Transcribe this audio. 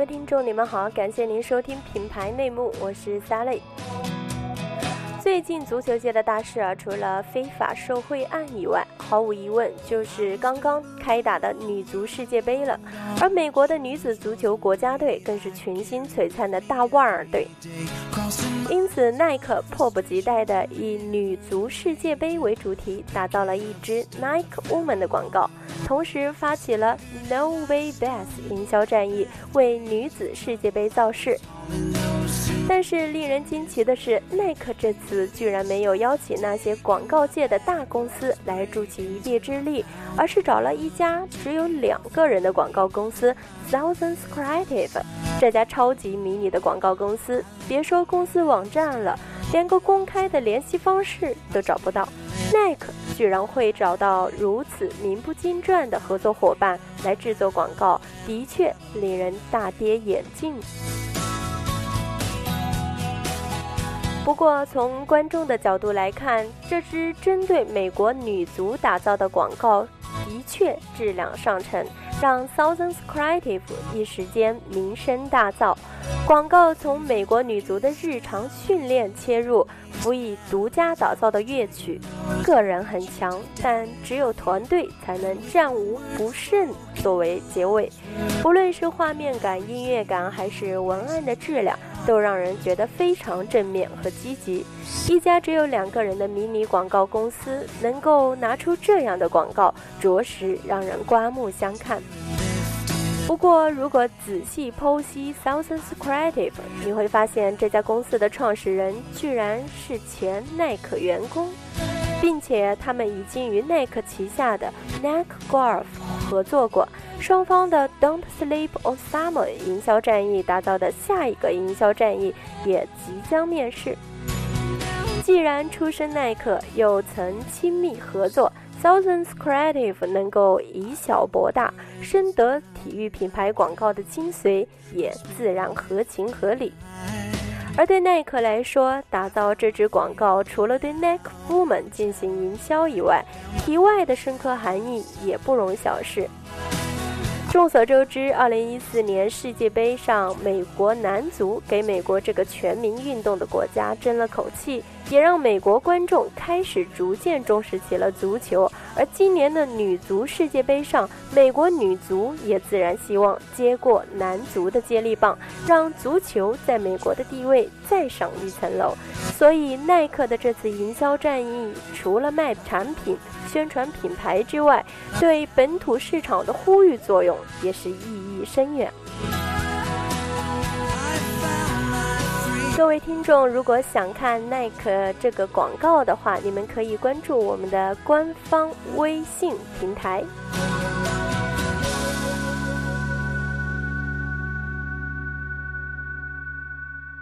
各位听众，你们好，感谢您收听品牌内幕，我是 Sally。最近足球界的大事啊，除了非法受贿案以外，毫无疑问就是刚刚开打的女足世界杯了。而美国的女子足球国家队更是群星璀璨的大腕儿队，因此耐克迫不及待地以女足世界杯为主题，打造了一支 Nike Woman 的广告，同时发起了 No Way Back 营销战役，为女子世界杯造势。但是令人惊奇的是，耐克这次居然没有邀请那些广告界的大公司来助其一臂之力，而是找了一家只有两个人的广告公司 Thousands Creative。这家超级迷你的广告公司，别说公司网站了，连个公开的联系方式都找不到。耐克居然会找到如此名不经传的合作伙伴来制作广告，的确令人大跌眼镜。不过，从观众的角度来看，这支针对美国女足打造的广告的确质量上乘，让 Thousands Creative 一时间名声大噪。广告从美国女足的日常训练切入，辅以独家打造的乐曲，个人很强，但只有团队才能战无不胜。作为结尾，不论是画面感、音乐感，还是文案的质量。都让人觉得非常正面和积极。一家只有两个人的迷你广告公司能够拿出这样的广告，着实让人刮目相看。不过，如果仔细剖析 Thousands Creative，你会发现这家公司的创始人居然是前耐克员工，并且他们已经与耐克旗下的 Nike Golf 合作过。双方的 "Don't Sleep on Summer" 营销战役打造的下一个营销战役也即将面世。既然出身耐克，又曾亲密合作，Thousands Creative 能够以小博大，深得体育品牌广告的精髓，也自然合情合理。而对耐克来说，打造这支广告，除了对 Nike Woman 进行营销以外，题外的深刻含义也不容小视。众所周知，二零一四年世界杯上，美国男足给美国这个全民运动的国家争了口气。也让美国观众开始逐渐重视起了足球，而今年的女足世界杯上，美国女足也自然希望接过男足的接力棒，让足球在美国的地位再上一层楼。所以，耐克的这次营销战役，除了卖产品、宣传品牌之外，对本土市场的呼吁作用也是意义深远。各位听众，如果想看耐克这个广告的话，你们可以关注我们的官方微信平台。